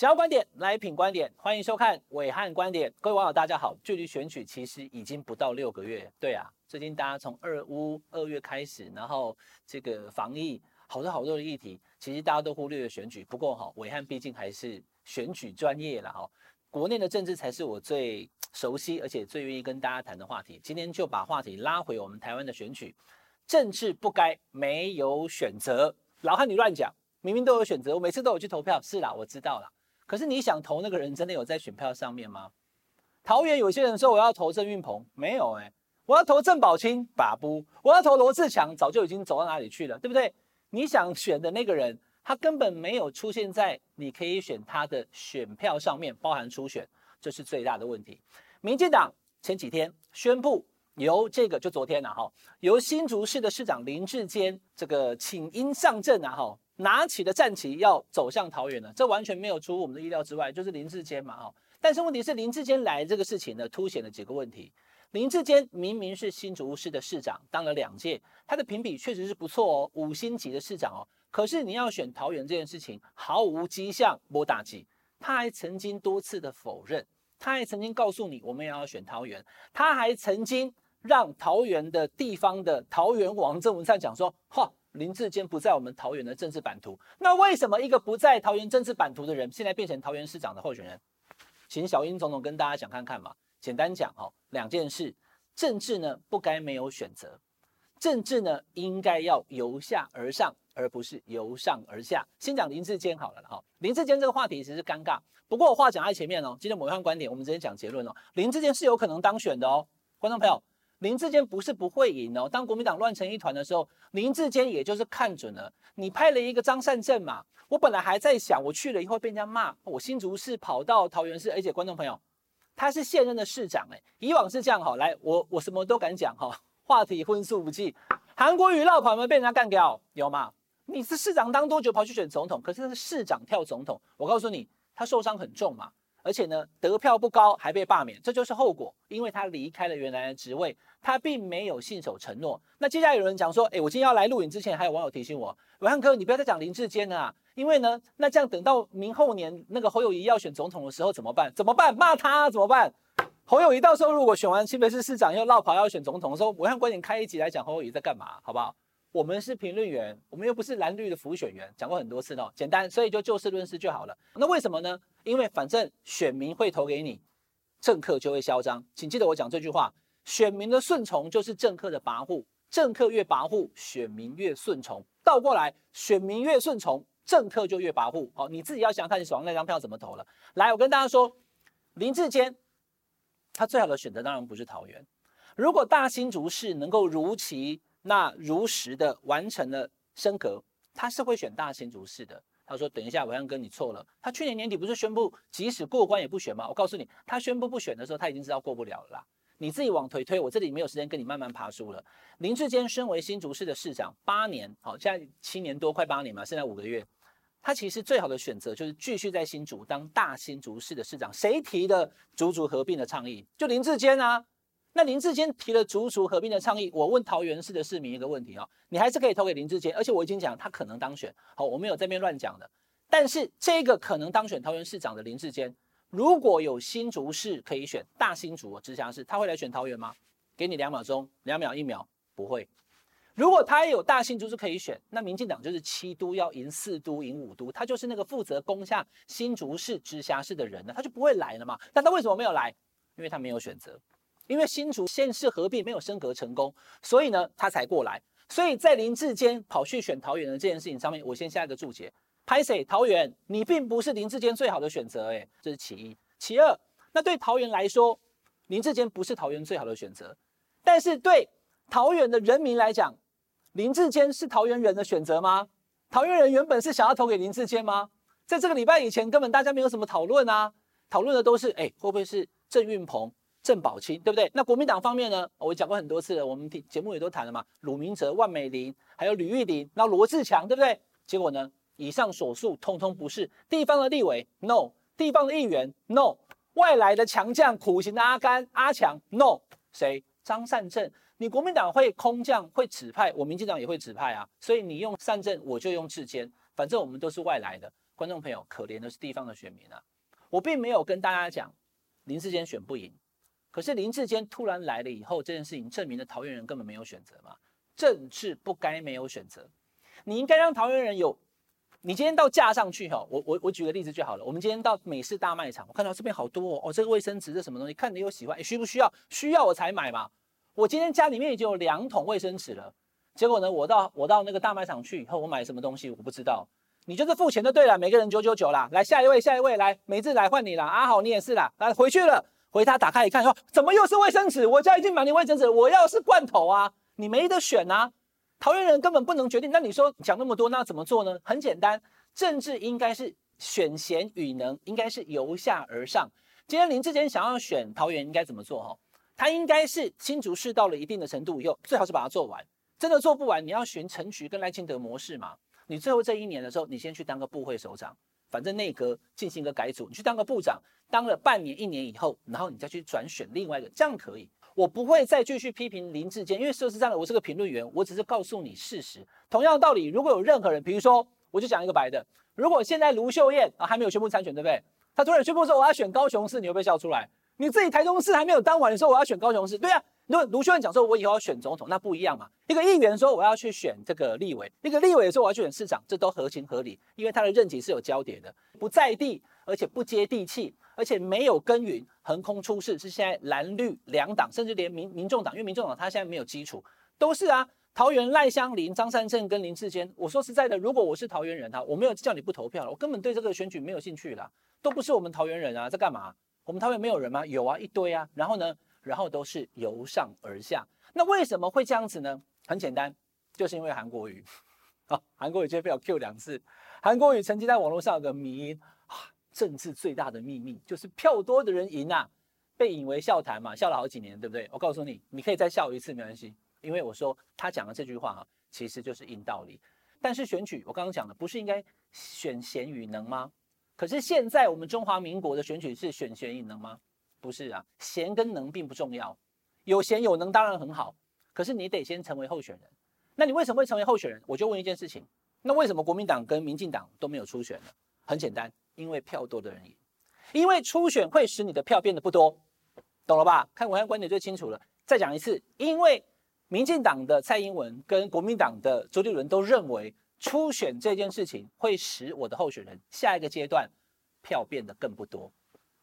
想要观点来品观点，欢迎收看伟汉观点。各位网友大家好，距离选举其实已经不到六个月。对啊，最近大家从二乌二月开始，然后这个防疫好多好多的议题，其实大家都忽略了选举。不过哈，伟汉毕竟还是选举专业了哈，国内的政治才是我最熟悉而且最愿意跟大家谈的话题。今天就把话题拉回我们台湾的选举，政治不该没有选择。老汉你乱讲，明明都有选择，我每次都有去投票。是啦，我知道啦。可是你想投那个人，真的有在选票上面吗？桃园有些人说我要投郑运鹏，没有哎、我要投郑宝清，把不，我要投罗志强，早就已经走到哪里去了，对不对？你想选的那个人，他根本没有出现在你可以选他的选票上面，包含初选，这是最大的问题。民进党前几天宣布，由这个就昨天了哈，由新竹市的市长林智坚这个请缨上阵啊哈。拿起了战旗要走向桃园了，这完全没有出我们的意料之外，就是林志坚嘛，哈。但是问题是林志坚来这个事情呢，凸显了几个问题。林志坚明明是新竹市的市长，当了两届，他的评比确实是不错哦，五星级的市长哦。可是你要选桃园这件事情，毫无迹象，没打击。他还曾经多次的否认，他还曾经告诉你，我们也要选桃园，他还曾经让桃园的地方的桃园王郑文灿讲说，哈。林志坚不在我们桃园的政治版图，那为什么一个不在桃园政治版图的人，现在变成桃园市长的候选人？请小英总统跟大家讲看看嘛。简单讲哦，两件事，政治呢不该没有选择，政治呢应该要由下而上，而不是由上而下。先讲林志坚好了哈，林志坚这个话题其实是尴尬，不过我话讲在前面哦，今天某一项观点，我们直接讲结论哦，林志坚是有可能当选的哦，观众朋友。林志坚不是不会赢哦。当国民党乱成一团的时候，林志坚也就是看准了你派了一个张善政嘛。我本来还在想，我去了以后被人家骂，我新竹市跑到桃园市，而且观众朋友，他是现任的市长哎。以往是这样哈，来我我什么都敢讲哈，话题荤素不忌。韩国瑜落跑没被人家干掉有吗？你是市长当多久跑去选总统？可是他是市长跳总统，我告诉你，他受伤很重嘛。而且呢，得票不高还被罢免，这就是后果。因为他离开了原来的职位，他并没有信守承诺。那接下来有人讲说，哎，我今天要来录影之前，还有网友提醒我，伟汉哥，你不要再讲林志坚了啊，因为呢，那这样等到明后年那个侯友谊要选总统的时候怎么办？怎么办？骂他，怎么办？侯友谊到时候如果选完新北市市长又落跑要选总统的时候，伟汉观点开一集来讲侯友谊在干嘛，好不好？我们是评论员，我们又不是蓝绿的辅选员，讲过很多次哦，简单，所以就就事论事就好了。那为什么呢？因为反正选民会投给你，政客就会嚣张。请记得我讲这句话：选民的顺从就是政客的跋扈，政客越跋扈，选民越顺从。倒过来，选民越顺从，政客就越跋扈。好，你自己要想看你手上那张票怎么投了。来，我跟大家说，林志坚，他最好的选择当然不是桃园。如果大新竹市能够如期。那如实的完成了升格，他是会选大新竹市的。他说：“等一下，暐瀚哥，你错了。他去年年底不是宣布，即使过关也不选吗？我告诉你，他宣布不选的时候，他已经知道过不了了啦。你自己往回推，我这里没有时间跟你慢慢爬梳了。林志坚身为新竹市的市长八年，好，现在七年多，快八年嘛，现在五个月，他其实最好的选择就是继续在新竹当大新竹市的市长。谁提的竹竹合并的倡议？就林志坚啊。”那林志坚提了竹竹合并的倡议，我问桃园市的市民一个问题啊，你还是可以投给林志坚，而且我已经讲他可能当选，好，我没有在这边乱讲的。但是这个可能当选桃园市长的林志坚，如果有新竹市可以选，大新竹直辖市，他会来选桃园吗？给你两秒钟，两秒一秒，不会。如果他有大新竹市可以选，那民进党就是七都要赢四都赢五都，他就是那个负责攻下新竹市直辖市的人呢，他就不会来了嘛。但他为什么没有来？因为他没有选择。因为新竹县市合并没有升格成功，所以呢，他才过来。所以在林志坚跑去选桃园的这件事情上面，我先下一个注解：拍谁桃园，你并不是林志坚最好的选择。诶，这是其一。其二，那对桃园来说，林志坚不是桃园最好的选择。但是对桃园的人民来讲，林志坚是桃园人的选择吗？桃园人原本是想要投给林志坚吗？在这个礼拜以前，根本大家没有什么讨论啊，讨论的都是，诶，会不会是郑运鹏？郑宝清对不对？那国民党方面呢？我讲过很多次了，我们节目也都谈了嘛。鲁明哲、万美玲，还有吕玉玲，那罗志强对不对？结果呢？以上所述通通不是。地方的立委，no；地方的议员，no；外来的强将，苦行的阿甘、阿强，no。谁？张善政。你国民党会空降，会指派，我民进党也会指派啊。所以你用善政，我就用智坚，反正我们都是外来的。观众朋友，可怜的是地方的选民啊！我并没有跟大家讲林志坚选不赢，可是林志坚突然来了以后，这件事情证明了桃园人根本没有选择嘛。政治不该没有选择，你应该让桃园人有。你今天到架上去哈，我我我举个例子就好了。我们今天到美式大卖场，我看到这边好多哦，哦这个卫生纸这什么东西，看你有喜欢，诶需不需要？需要我才买嘛。我今天家里面已经有两桶卫生纸了，结果呢，我到我到那个大卖场去以后，我买什么东西我不知道。你就是付钱就对了，每个人九九九啦。来下一位，下一位，来美智来换你了。阿好，你也是啦。来回去了，回他打开一看，说怎么又是卫生纸？我家已经满了卫生纸，我要是罐头啊，你没得选啊。桃园人根本不能决定。那你说讲那么多，那怎么做呢？很简单，政治应该是选贤与能，应该是由下而上。今天林智坚想要选桃园，应该怎么做？哈，他应该是新竹市到了一定的程度以后，最好是把它做完。真的做不完，你要选陈菊跟赖清德模式嘛。你最后这一年的时候，你先去当个部会首长，反正内阁进行一个改组，你去当个部长，当了半年一年以后，然后你再去转选另外一个，这样可以。我不会再继续批评林志坚，因为说实在的，我是个评论员，我只是告诉你事实。同样的道理，如果有任何人，比如说，我就讲一个白的，如果现在卢秀燕啊还没有宣布参选，对不对？他突然宣布说我要选高雄市，你会不会笑出来？你自己台中市还没有当完，你说我要选高雄市，对啊。如果卢秀燕讲说，我以后要选总统，那不一样嘛。一个议员说我要去选这个立委，一个立委说我要去选市长，这都合情合理，因为他的任期是有交叠的，不在地，而且不接地气，而且没有耕耘，横空出世，是现在蓝绿两党，甚至连民民众党，因为民众党他现在没有基础，都是啊。桃园赖香林、张善政跟林志坚，我说实在的，如果我是桃园人哈，我没有叫你不投票了，我根本对这个选举没有兴趣啦，都不是我们桃园人啊，在干嘛？我们桃园没有人吗？有啊，一堆啊。然后呢？然后都是由上而下。那为什么会这样子呢？很简单，就是因为韩国瑜。好，韩国瑜今天被我 Q 两次。韩国瑜曾经在网络上有个迷啊，政治最大的秘密就是票多的人赢啊，被引为笑谈嘛，笑了好几年，对不对？我告诉你，你可以再笑一次没关系，因为我说他讲的这句话哈，其实就是硬道理。但是选举，我刚刚讲的不是应该选贤与能吗？可是现在我们中华民国的选举是选贤与能吗？不是啊，贤跟能并不重要，有贤有能当然很好，可是你得先成为候选人。那你为什么会成为候选人？我就问一件事情，那为什么国民党跟民进党都没有初选呢？很简单，因为票多的人赢，因为初选会使你的票变得不多，懂了吧？看文案观点最清楚了。再讲一次，因为民进党的蔡英文跟国民党的周立伦都认为。初选这件事情会使我的候选人下一个阶段票变得更不多，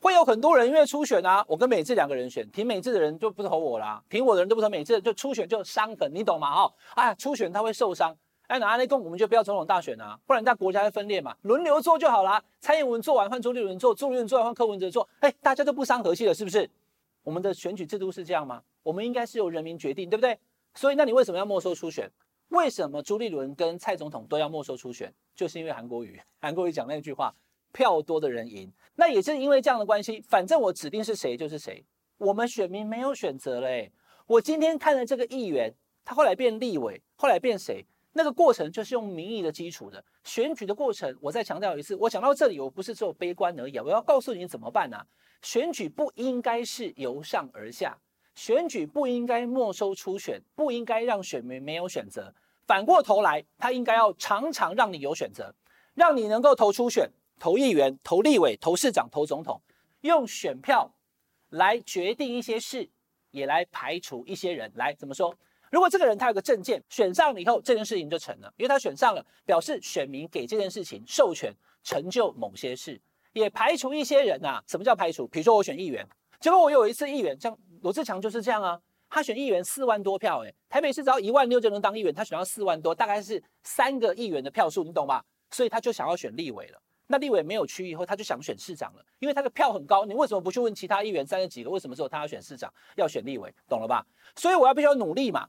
会有很多人因为初选啊，我跟美智两个人选，挺美智的人就不投我啦，挺我的人都不投美智，就初选就伤痕，你懂吗？哦，哎，初选他会受伤，哎，那阿内共我们就不要总统大选啊，不然大国家会分裂嘛，轮流做就好啦。蔡英文做完换朱立伦做，朱立伦做完换柯文哲做，哎，大家都不伤和气了，是不是？我们的选举制度是这样吗？我们应该是由人民决定，对不对？所以那你为什么要没收初选？为什么朱立伦跟蔡总统都要没收初选？就是因为韩国瑜，韩国瑜讲那句话，票多的人赢。那也是因为这样的关系，反正我指定是谁就是谁，我们选民没有选择嘞。我今天看了这个议员，他后来变立委，后来变谁？那个过程就是用民意的基础的选举的过程。我再强调一次，我讲到这里，我不是只有悲观而已，我要告诉你怎么办呢、选举不应该是由上而下。选举不应该没收初选，不应该让选民没有选择。反过头来，他应该要常常让你有选择，让你能够投初选、投议员、投立委、投市长、投总统，用选票来决定一些事，也来排除一些人。来怎么说？如果这个人他有个证件，选上了以后，这件事情就成了，因为他选上了，表示选民给这件事情授权，成就某些事，也排除一些人啊。什么叫排除？比如说我选议员，结果我有一次议员像。罗志强就是这样啊，他选议员四万多票，诶，台北市只要一万六就能当议员，他选到四万多，大概是三个议员的票数，你懂吧？所以他就想要选立委了。那立委没有区以后，他就想选市长了，因为他的票很高。你为什么不去问其他议员三十几个？为什么只有他要选市长，要选立委？懂了吧？所以我要必须要努力嘛，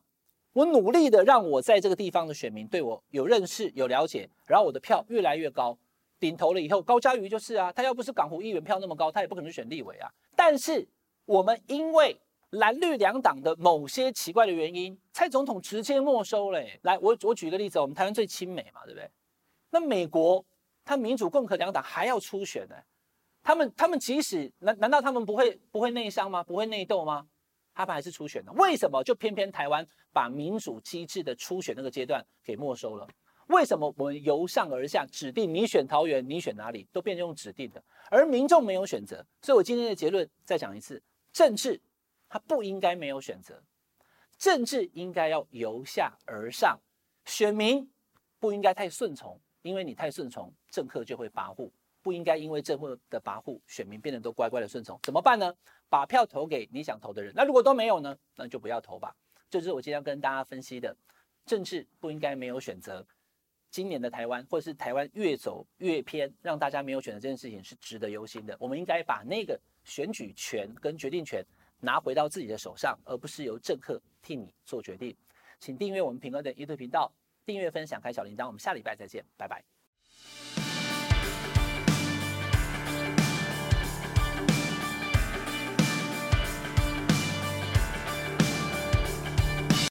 我努力的让我在这个地方的选民对我有认识、有了解，然后我的票越来越高，顶头了以后，高嘉瑜就是啊，他要不是港湖议员票那么高，他也不可能选立委啊。但是我们因为蓝绿两党的某些奇怪的原因，蔡总统直接没收了。来，我我举个例子，我们台湾最亲美嘛，对不对？那美国，他民主共和两党还要初选呢？他们他们即使难难道他们不会不会内伤吗？不会内斗吗？他们还是初选的。为什么？就偏偏台湾把民主机制的初选那个阶段给没收了？为什么我们由上而下指定你选桃园，你选哪里，都变成用指定的，而民众没有选择。所以我今天的结论再讲一次：政治它不应该没有选择，政治应该要由下而上，选民不应该太顺从，因为你太顺从，政客就会跋扈。不应该因为政客的跋扈，选民变得都乖乖的顺从，怎么办呢？把票投给你想投的人。那如果都没有呢？那就不要投吧。这是我今天要跟大家分析的，政治不应该没有选择。今年的台湾，或者是台湾越走越偏，让大家没有选择这件事情是值得忧心的。我们应该把那个选举权跟决定权拿回到自己的手上，而不是由政客替你做决定。请订阅我们品观点 YouTube 频道，订阅、分享、开小铃铛。我们下礼拜再见，拜拜。